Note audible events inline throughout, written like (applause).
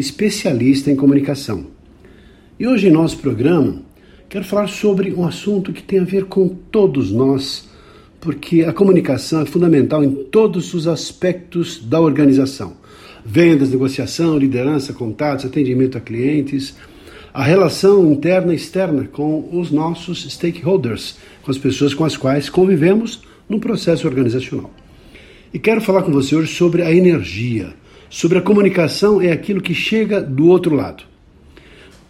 especialista em comunicação. E hoje em nosso programa quero falar sobre um assunto que tem a ver com todos nós, porque a comunicação é fundamental em todos os aspectos da organização: vendas, negociação, liderança, contatos, atendimento a clientes, a relação interna e externa com os nossos stakeholders, com as pessoas com as quais convivemos no processo organizacional. E quero falar com você hoje sobre a energia, sobre a comunicação é aquilo que chega do outro lado.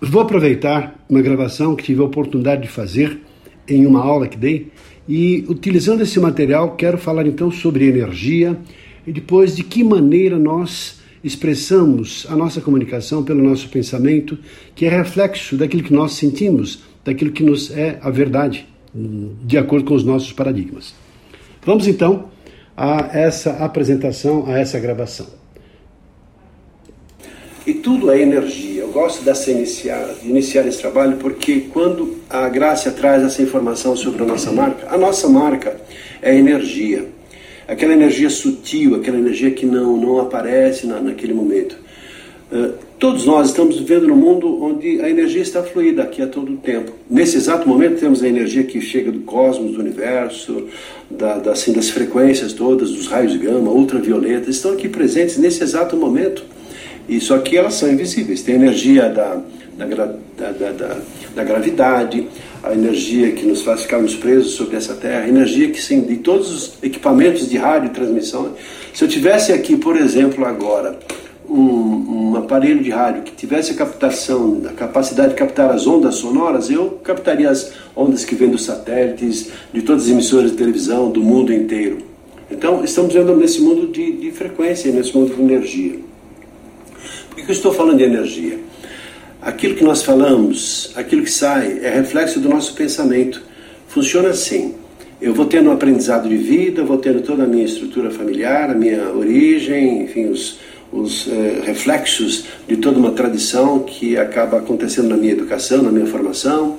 Vou aproveitar uma gravação que tive a oportunidade de fazer em uma aula que dei e, utilizando esse material, quero falar então sobre energia e depois de que maneira nós expressamos a nossa comunicação pelo nosso pensamento, que é reflexo daquilo que nós sentimos, daquilo que nos é a verdade, de acordo com os nossos paradigmas. Vamos então a essa apresentação, a essa gravação. E tudo é energia. Eu gosto dessa iniciar, de iniciar esse trabalho porque quando a Graça traz essa informação sobre a nossa marca, a nossa marca é energia. Aquela energia sutil, aquela energia que não, não aparece na, naquele momento. Uh, todos nós estamos vivendo num mundo onde a energia está fluida aqui a todo tempo. Nesse exato momento temos a energia que chega do cosmos, do universo, da, da, assim, das frequências todas, dos raios gama, ultravioletas, estão aqui presentes nesse exato momento. Só que elas são invisíveis. Tem a energia da, da, da, da, da gravidade, a energia que nos faz ficarmos presos sobre essa terra, a energia que sim, de todos os equipamentos de rádio transmissão. Se eu tivesse aqui, por exemplo, agora, um, um, aparelho de rádio que tivesse a captação, a capacidade de captar as ondas sonoras, eu captaria as ondas que vêm dos satélites, de todas as emissoras de televisão, do mundo inteiro. Então, estamos vendo nesse mundo de, de frequência, nesse mundo de energia. Por que eu estou falando de energia? Aquilo que nós falamos, aquilo que sai, é reflexo do nosso pensamento. Funciona assim. Eu vou tendo um aprendizado de vida, vou tendo toda a minha estrutura familiar, a minha origem, enfim, os, os eh, reflexos de toda uma tradição que acaba acontecendo na minha educação, na minha formação,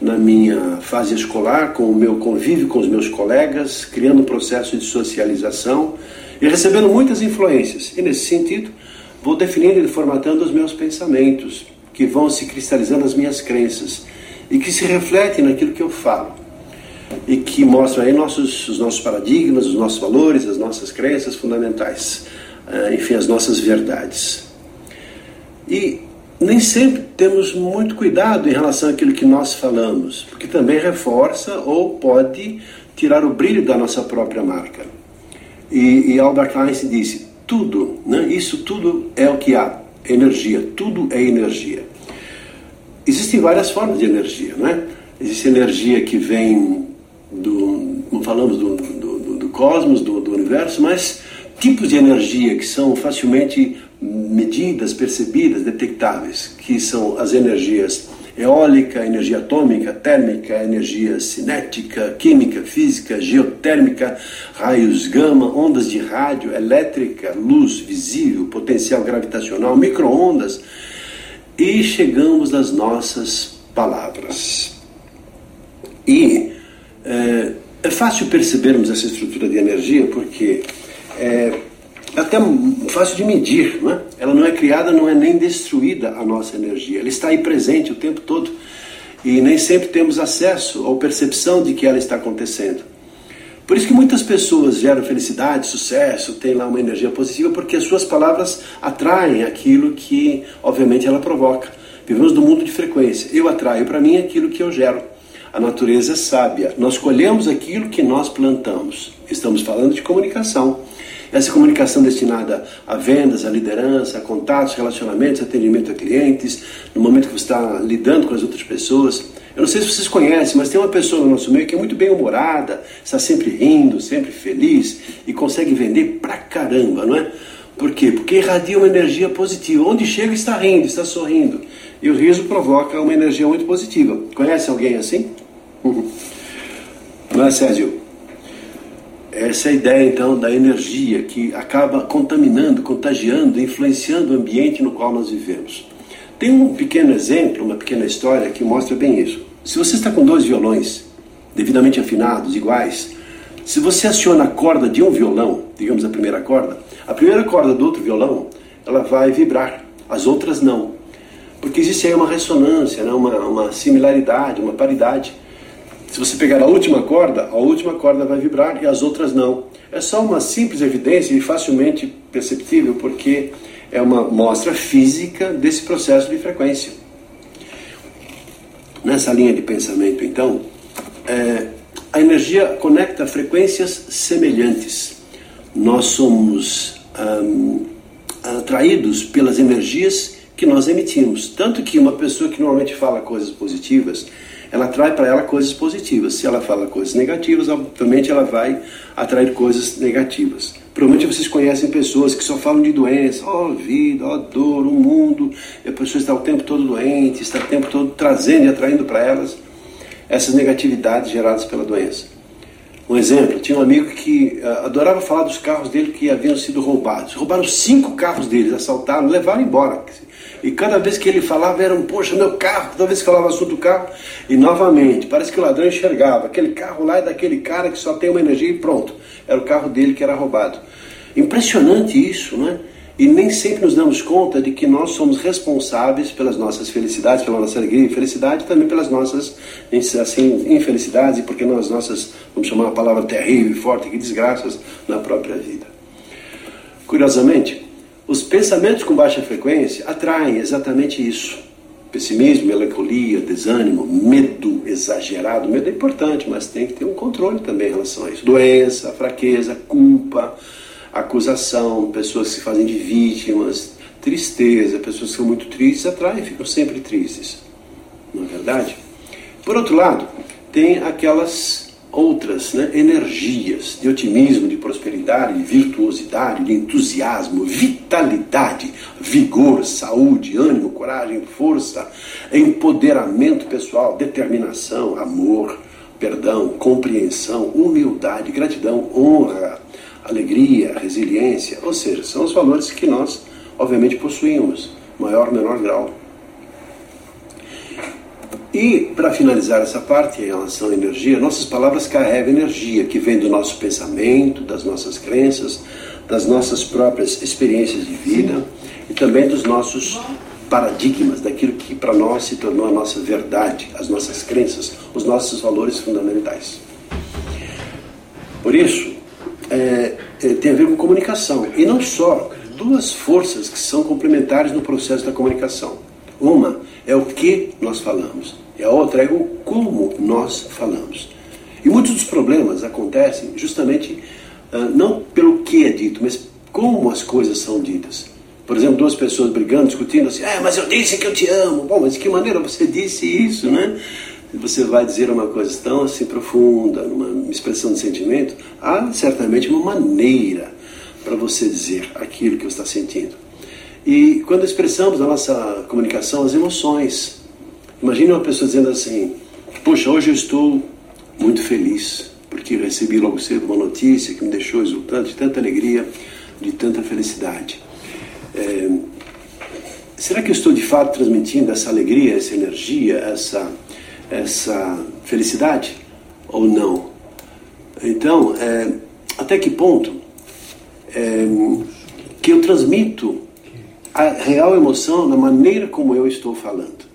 na minha fase escolar, com o meu convívio com os meus colegas, criando um processo de socialização e recebendo muitas influências. E nesse sentido, vou definindo e formatando os meus pensamentos, que vão se cristalizando as minhas crenças e que se refletem naquilo que eu falo e que mostram aí nossos, os nossos paradigmas, os nossos valores, as nossas crenças fundamentais. Eh, enfim, as nossas verdades. E nem sempre temos muito cuidado em relação àquilo que nós falamos, porque também reforça ou pode tirar o brilho da nossa própria marca. E, e Albert Einstein disse: tudo, né, isso tudo é o que há, energia, tudo é energia. Existem várias formas de energia, né? Existe energia que vem do, não falamos do, do, do cosmos, do, do universo, mas tipos de energia que são facilmente medidas, percebidas, detectáveis, que são as energias eólica, energia atômica, térmica, energia cinética, química, física, geotérmica, raios gama, ondas de rádio, elétrica, luz visível, potencial gravitacional, microondas, e chegamos às nossas palavras. E é, é fácil percebermos essa estrutura de energia porque é até fácil de medir, não é? Ela não é criada, não é nem destruída a nossa energia. Ela está aí presente o tempo todo e nem sempre temos acesso ou percepção de que ela está acontecendo. Por isso que muitas pessoas geram felicidade, sucesso, têm lá uma energia positiva, porque as suas palavras atraem aquilo que, obviamente, ela provoca. Vivemos no mundo de frequência. Eu atraio para mim aquilo que eu gero. A natureza é sábia. Nós colhemos aquilo que nós plantamos. Estamos falando de comunicação. Essa comunicação destinada a vendas, a liderança, a contatos, relacionamentos, atendimento a clientes, no momento que você está lidando com as outras pessoas. Eu não sei se vocês conhecem, mas tem uma pessoa no nosso meio que é muito bem humorada, está sempre rindo, sempre feliz e consegue vender pra caramba, não é? Por quê? Porque irradia uma energia positiva. Onde chega está rindo, está sorrindo. E o riso provoca uma energia muito positiva. Conhece alguém assim? (laughs) Não é, Césio? Essa é ideia, então, da energia que acaba contaminando, contagiando, influenciando o ambiente no qual nós vivemos. Tem um pequeno exemplo, uma pequena história que mostra bem isso. Se você está com dois violões, devidamente afinados, iguais, se você aciona a corda de um violão, digamos a primeira corda, a primeira corda do outro violão, ela vai vibrar, as outras não. Porque existe aí uma ressonância, né? uma, uma similaridade, uma paridade. Se você pegar a última corda, a última corda vai vibrar e as outras não. É só uma simples evidência e facilmente perceptível, porque é uma mostra física desse processo de frequência. Nessa linha de pensamento, então, é, a energia conecta frequências semelhantes. Nós somos hum, atraídos pelas energias que nós emitimos. Tanto que uma pessoa que normalmente fala coisas positivas, ela atrai para ela coisas positivas. Se ela fala coisas negativas, obviamente ela vai atrair coisas negativas. Provavelmente vocês conhecem pessoas que só falam de doença, ó oh, vida, ó oh, dor, o mundo, e a pessoa está o tempo todo doente, está o tempo todo trazendo e atraindo para elas essas negatividades geradas pela doença. Um exemplo, tinha um amigo que uh, adorava falar dos carros dele que haviam sido roubados. Roubaram cinco carros deles, assaltaram, levaram embora. E cada vez que ele falava era um, poxa, meu carro, toda vez que falava assunto do carro, e novamente, parece que o ladrão enxergava, aquele carro lá é daquele cara que só tem uma energia e pronto. Era o carro dele que era roubado. Impressionante isso, né? E nem sempre nos damos conta de que nós somos responsáveis pelas nossas felicidades, pela nossa alegria e felicidade, também pelas nossas assim, infelicidades e porque nas nossas, vamos chamar uma palavra terrível e forte, que desgraças na própria vida. Curiosamente, os pensamentos com baixa frequência atraem exatamente isso. Pessimismo, melancolia, desânimo, medo exagerado. Medo é importante, mas tem que ter um controle também em relação a isso. Doença, fraqueza, culpa, acusação, pessoas que se fazem de vítimas, tristeza, pessoas que são muito tristes atraem, ficam sempre tristes. Não é verdade? Por outro lado, tem aquelas outras né, energias de otimismo, de prosperidade, de virtuosidade, de entusiasmo, vitalidade, vigor, saúde, ânimo, coragem, força, empoderamento pessoal, determinação, amor, perdão, compreensão, humildade, gratidão, honra, alegria, resiliência, ou seja, são os valores que nós, obviamente, possuímos, maior ou menor grau. E, para finalizar essa parte em relação à energia, nossas palavras carregam energia que vem do nosso pensamento, das nossas crenças, das nossas próprias experiências de vida e também dos nossos paradigmas, daquilo que para nós se tornou a nossa verdade, as nossas crenças, os nossos valores fundamentais. Por isso, é, é, tem a ver com comunicação. E não só, duas forças que são complementares no processo da comunicação. Uma é o que nós falamos, e a outra é o como nós falamos. E muitos dos problemas acontecem justamente uh, não pelo que é dito, mas como as coisas são ditas. Por exemplo, duas pessoas brigando, discutindo assim, ah, mas eu disse que eu te amo. Bom, mas de que maneira você disse isso, né? Você vai dizer uma coisa tão assim profunda, uma expressão de sentimento, há certamente uma maneira para você dizer aquilo que você está sentindo. E quando expressamos na nossa comunicação as emoções, imagine uma pessoa dizendo assim: Poxa, hoje eu estou muito feliz, porque recebi logo cedo uma notícia que me deixou exultante, de tanta alegria, de tanta felicidade. É, será que eu estou de fato transmitindo essa alegria, essa energia, essa, essa felicidade? Ou não? Então, é, até que ponto é, que eu transmito a real emoção na maneira como eu estou falando.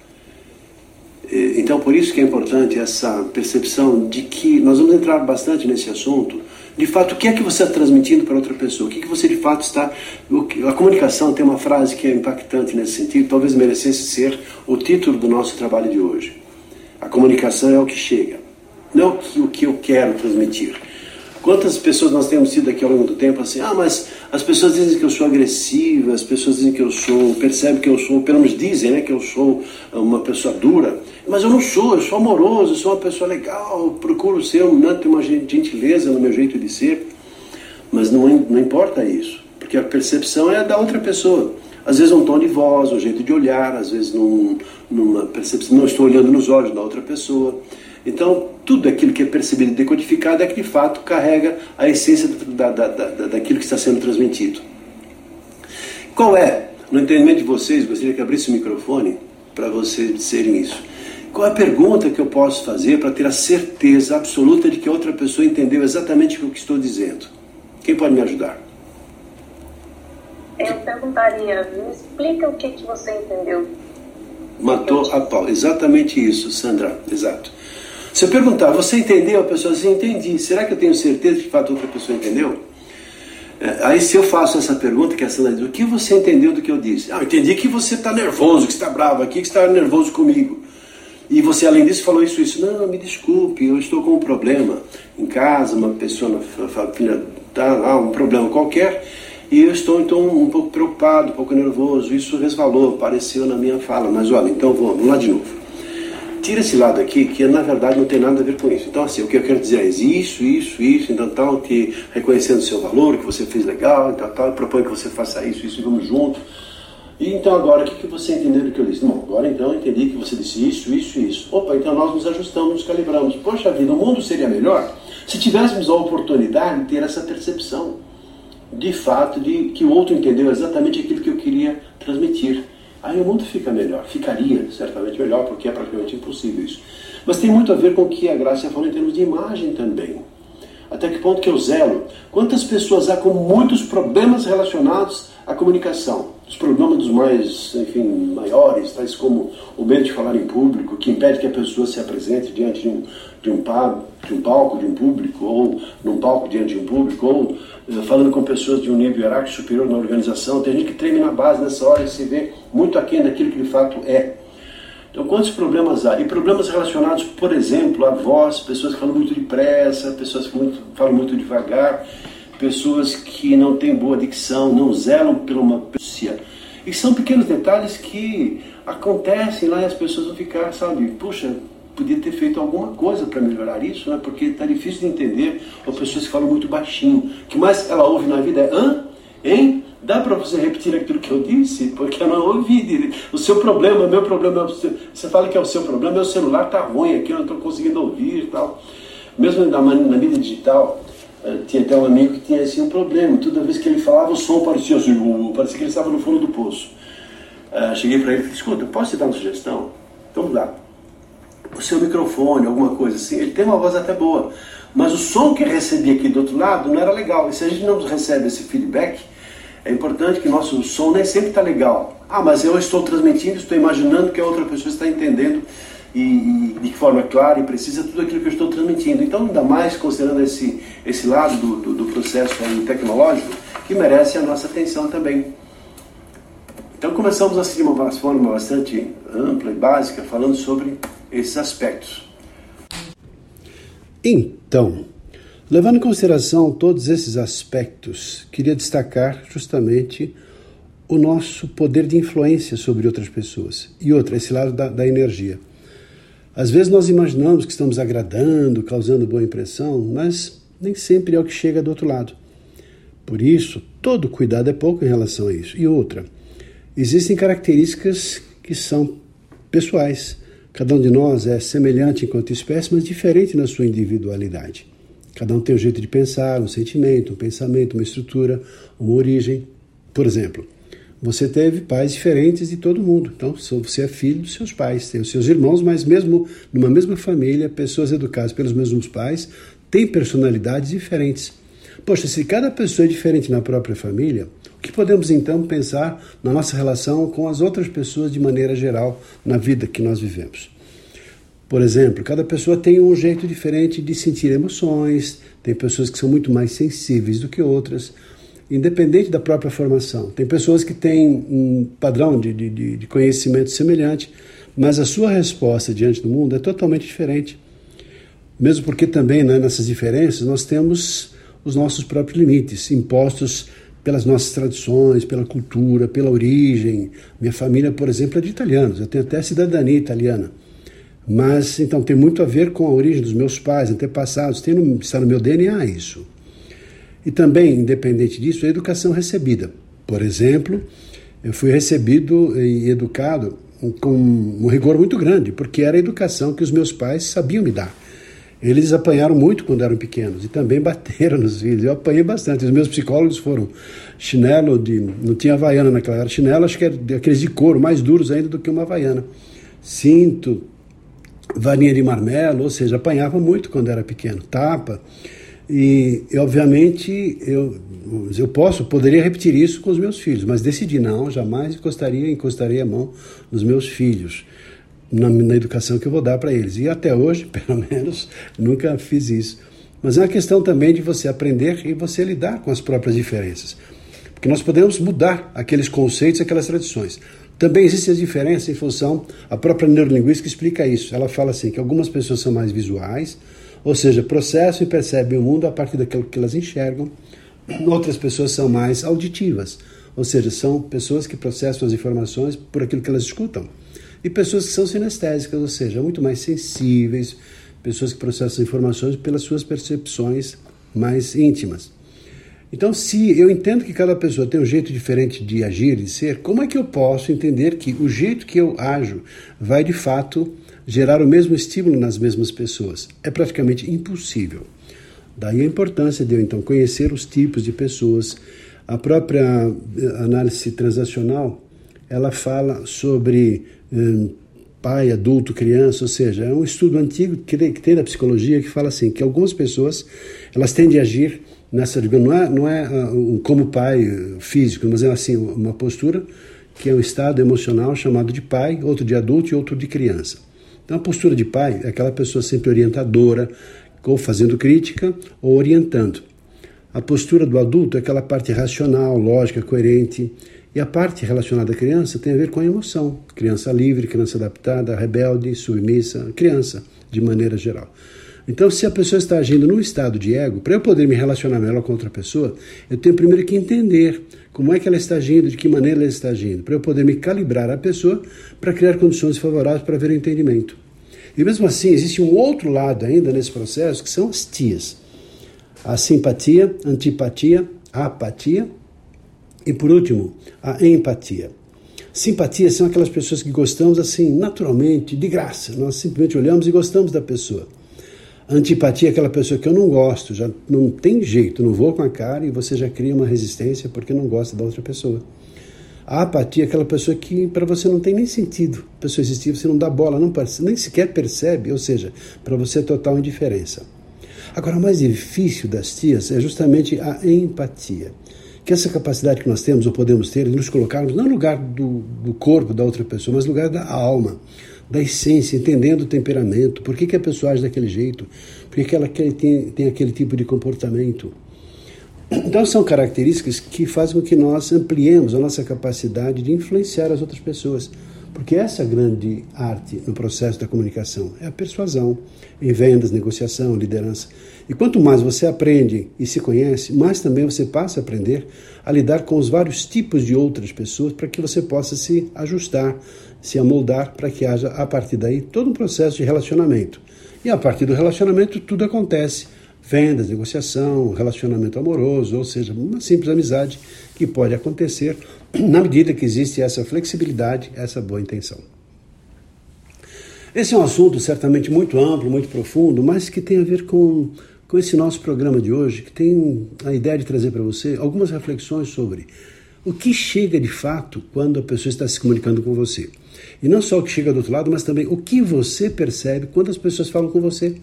Então, por isso que é importante essa percepção de que nós vamos entrar bastante nesse assunto. De fato, o que é que você está transmitindo para outra pessoa? O que, é que você de fato está. A comunicação tem uma frase que é impactante nesse sentido, talvez merecesse ser o título do nosso trabalho de hoje. A comunicação é o que chega, não o que eu quero transmitir. Quantas pessoas nós temos tido aqui ao longo do tempo assim, ah, mas as pessoas dizem que eu sou agressiva, as pessoas dizem que eu sou, percebem que eu sou, pelo menos dizem né, que eu sou uma pessoa dura, mas eu não sou, eu sou amoroso, eu sou uma pessoa legal, procuro ser um, né, ter uma gentileza no meu jeito de ser, mas não, não importa isso, porque a percepção é da outra pessoa. Às vezes um tom de voz, um jeito de olhar, às vezes num, numa percepção, não estou olhando nos olhos da outra pessoa. Então, tudo aquilo que é percebido e decodificado é que de fato carrega a essência da, da, da, daquilo que está sendo transmitido. Qual é, no entendimento de vocês, gostaria que abrisse o microfone para vocês disserem isso. Qual é a pergunta que eu posso fazer para ter a certeza absoluta de que outra pessoa entendeu exatamente o que estou dizendo? Quem pode me ajudar? Eu perguntaria, me explica o que, que você entendeu. Matou a pau. Exatamente isso, Sandra. Exato. Se eu perguntar, você entendeu? A pessoa diz, entendi. Será que eu tenho certeza de que fato outra pessoa entendeu? É, aí se eu faço essa pergunta, que a Sandra diz, o que você entendeu do que eu disse? Ah, eu entendi que você está nervoso, que está bravo aqui, que está nervoso comigo. E você, além disso, falou isso, isso. Não, me desculpe, eu estou com um problema em casa, uma pessoa na família está lá, um problema qualquer, e eu estou então um pouco preocupado, um pouco nervoso. Isso resvalou, apareceu na minha fala. Mas olha, então vamos lá de novo. Tira esse lado aqui, que na verdade não tem nada a ver com isso. Então, assim, o que eu quero dizer é isso, isso, isso, então tal, que reconhecendo o seu valor, que você fez legal, então tal, eu proponho que você faça isso, isso, vamos junto. E então agora, o que, que você entendeu do que eu disse? Bom, agora então eu entendi que você disse isso, isso, isso. Opa, então nós nos ajustamos, nos calibramos. Poxa vida, o mundo seria melhor se tivéssemos a oportunidade de ter essa percepção, de fato, de que o outro entendeu exatamente aquilo que eu queria transmitir. Aí o mundo fica melhor, ficaria certamente melhor, porque é praticamente impossível isso. Mas tem muito a ver com o que a Graça falou em termos de imagem também. Até que ponto que eu zelo? Quantas pessoas há com muitos problemas relacionados à comunicação? Os problemas dos mais, enfim, maiores, tais como o medo de falar em público, que impede que a pessoa se apresente diante de um, de um, pub, de um palco de um público, ou num palco diante de um público, ou uh, falando com pessoas de um nível hierárquico superior na organização. Tem gente que treme na base nessa hora e se vê muito aquém daquilo que de fato é. Então, quantos problemas há? E problemas relacionados, por exemplo, à voz, pessoas que falam muito depressa, pessoas que muito, falam muito devagar, pessoas que não têm boa dicção, não zelam por uma pessoa. E são pequenos detalhes que acontecem lá e as pessoas vão ficar, sabe, puxa, podia ter feito alguma coisa para melhorar isso, né? porque está difícil de entender ou pessoas que falam muito baixinho. O que mais ela ouve na vida é hã? Hein? Dá para você repetir aquilo que eu disse? Porque eu não ouvi. O seu problema, o meu problema é. Você fala que é o seu problema, meu celular está ruim aqui, eu não estou conseguindo ouvir e tal. Mesmo na, na mídia digital, eh, tinha até um amigo que tinha assim um problema. Toda vez que ele falava, o som parecia assim, parecia que ele estava no fundo do poço. Uh, cheguei para ele e falei, escuta, posso te dar uma sugestão? Então lá o seu microfone, alguma coisa assim. Ele tem uma voz até boa, mas o som que recebia aqui do outro lado não era legal. E se a gente não recebe esse feedback, é importante que nosso som nem sempre está legal. Ah, mas eu estou transmitindo, estou imaginando que a outra pessoa está entendendo e, e, de forma clara e precisa tudo aquilo que eu estou transmitindo. Então, ainda mais considerando esse, esse lado do, do, do processo tecnológico, que merece a nossa atenção também. Então, começamos assim de uma forma bastante ampla e básica, falando sobre esses aspectos. Então, levando em consideração todos esses aspectos, queria destacar justamente o nosso poder de influência sobre outras pessoas. E outra, esse lado da, da energia. Às vezes nós imaginamos que estamos agradando, causando boa impressão, mas nem sempre é o que chega do outro lado. Por isso, todo cuidado é pouco em relação a isso. E outra, existem características que são pessoais. Cada um de nós é semelhante enquanto espécie, mas diferente na sua individualidade. Cada um tem um jeito de pensar, um sentimento, um pensamento, uma estrutura, uma origem. Por exemplo, você teve pais diferentes de todo mundo. Então, você é filho dos seus pais, tem os seus irmãos, mas mesmo numa mesma família, pessoas educadas pelos mesmos pais têm personalidades diferentes. Poxa, se cada pessoa é diferente na própria família, o que podemos então pensar na nossa relação com as outras pessoas de maneira geral na vida que nós vivemos? Por exemplo, cada pessoa tem um jeito diferente de sentir emoções, tem pessoas que são muito mais sensíveis do que outras, independente da própria formação. Tem pessoas que têm um padrão de, de, de conhecimento semelhante, mas a sua resposta diante do mundo é totalmente diferente. Mesmo porque também né, nessas diferenças nós temos os nossos próprios limites, impostos pelas nossas tradições, pela cultura, pela origem. Minha família, por exemplo, é de italianos, eu tenho até cidadania italiana. Mas, então, tem muito a ver com a origem dos meus pais, antepassados, tem no, está no meu DNA isso. E também, independente disso, a educação recebida. Por exemplo, eu fui recebido e educado com um rigor muito grande, porque era a educação que os meus pais sabiam me dar. Eles apanharam muito quando eram pequenos e também (laughs) bateram nos filhos. Eu apanhei bastante. Os meus psicólogos foram chinelo de. Não tinha havaiana naquela era. Chinelo, acho que era aqueles de couro, mais duros ainda do que uma havaiana. Cinto, varinha de marmelo, ou seja, apanhava muito quando era pequeno. Tapa. E, e, obviamente eu, eu posso, poderia repetir isso com os meus filhos, mas decidi não, jamais encostaria, encostaria a mão nos meus filhos na, na educação que eu vou dar para eles. E até hoje, (laughs) pelo menos, nunca fiz isso. Mas é uma questão também de você aprender e você lidar com as próprias diferenças. Porque nós podemos mudar aqueles conceitos, aquelas tradições. Também existem as diferenças em função, a própria neurolinguística explica isso. Ela fala assim que algumas pessoas são mais visuais, ou seja, processam e percebem o mundo a partir daquilo que elas enxergam. Outras pessoas são mais auditivas, ou seja, são pessoas que processam as informações por aquilo que elas escutam e pessoas que são sinestésicas, ou seja, muito mais sensíveis, pessoas que processam informações pelas suas percepções mais íntimas. Então, se eu entendo que cada pessoa tem um jeito diferente de agir e ser, como é que eu posso entender que o jeito que eu ajo vai de fato gerar o mesmo estímulo nas mesmas pessoas? É praticamente impossível. Daí a importância de eu então conhecer os tipos de pessoas. A própria eh, análise transacional, ela fala sobre Hum, pai, adulto, criança, ou seja, é um estudo antigo que tem da psicologia que fala assim, que algumas pessoas, elas tendem a agir nessa, não é, não é uh, como pai uh, físico, mas é assim, uma postura que é um estado emocional chamado de pai, outro de adulto e outro de criança. Então a postura de pai é aquela pessoa sempre orientadora, ou fazendo crítica, ou orientando. A postura do adulto é aquela parte racional, lógica, coerente, e a parte relacionada à criança tem a ver com a emoção. Criança livre, criança adaptada, rebelde, submissa, criança, de maneira geral. Então, se a pessoa está agindo num estado de ego, para eu poder me relacionar melhor com outra pessoa, eu tenho primeiro que entender como é que ela está agindo, de que maneira ela está agindo, para eu poder me calibrar a pessoa para criar condições favoráveis para ver o entendimento. E mesmo assim, existe um outro lado ainda nesse processo, que são as tias. A simpatia, antipatia, a apatia e por último, a empatia. Simpatia são aquelas pessoas que gostamos assim, naturalmente, de graça. Nós simplesmente olhamos e gostamos da pessoa. Antipatia é aquela pessoa que eu não gosto, já não tem jeito, não vou com a cara e você já cria uma resistência porque não gosta da outra pessoa. A apatia é aquela pessoa que para você não tem nem sentido. A pessoa existir, você não dá bola, não nem sequer percebe, ou seja, para você é total indiferença. Agora, o mais difícil das tias é justamente a empatia que essa capacidade que nós temos ou podemos ter de nos colocarmos não no lugar do, do corpo da outra pessoa, mas no lugar da alma, da essência, entendendo o temperamento, por que, que a pessoa age daquele jeito, por que, que ela tem, tem aquele tipo de comportamento. Então são características que fazem com que nós ampliemos a nossa capacidade de influenciar as outras pessoas. Porque essa é a grande arte no processo da comunicação, é a persuasão, em vendas, negociação, liderança. E quanto mais você aprende e se conhece, mais também você passa a aprender a lidar com os vários tipos de outras pessoas para que você possa se ajustar, se amoldar para que haja a partir daí todo um processo de relacionamento. E a partir do relacionamento tudo acontece. Vendas, negociação, relacionamento amoroso, ou seja, uma simples amizade que pode acontecer (clears throat) na medida que existe essa flexibilidade, essa boa intenção. Esse é um assunto certamente muito amplo, muito profundo, mas que tem a ver com com esse nosso programa de hoje, que tem a ideia de trazer para você algumas reflexões sobre o que chega de fato quando a pessoa está se comunicando com você. E não só o que chega do outro lado, mas também o que você percebe quando as pessoas falam com você.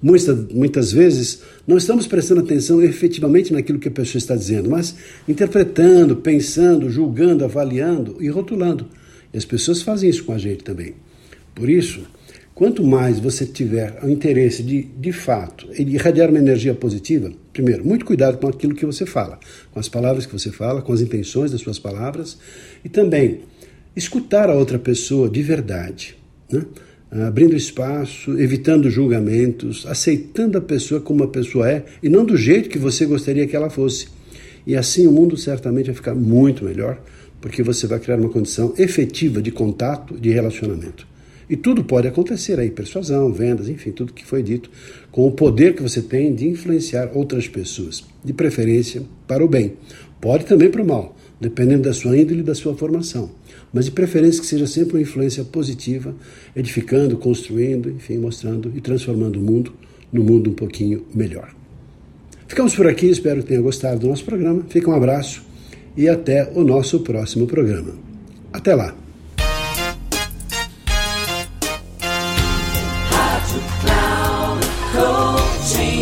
Muitas, muitas vezes não estamos prestando atenção efetivamente naquilo que a pessoa está dizendo, mas interpretando, pensando, julgando, avaliando e rotulando. E as pessoas fazem isso com a gente também. Por isso, Quanto mais você tiver o interesse de, de fato, irradiar uma energia positiva, primeiro, muito cuidado com aquilo que você fala, com as palavras que você fala, com as intenções das suas palavras, e também escutar a outra pessoa de verdade, né? abrindo espaço, evitando julgamentos, aceitando a pessoa como a pessoa é e não do jeito que você gostaria que ela fosse. E assim o mundo certamente vai ficar muito melhor, porque você vai criar uma condição efetiva de contato, de relacionamento. E tudo pode acontecer aí, persuasão, vendas, enfim, tudo que foi dito, com o poder que você tem de influenciar outras pessoas. de preferência para o bem. Pode também para o mal, dependendo da sua índole e da sua formação. Mas de preferência que seja sempre uma influência positiva, edificando, construindo, enfim, mostrando e transformando o mundo num mundo um pouquinho melhor. Ficamos por aqui, espero que tenha gostado do nosso programa. Fica um abraço e até o nosso próximo programa. Até lá!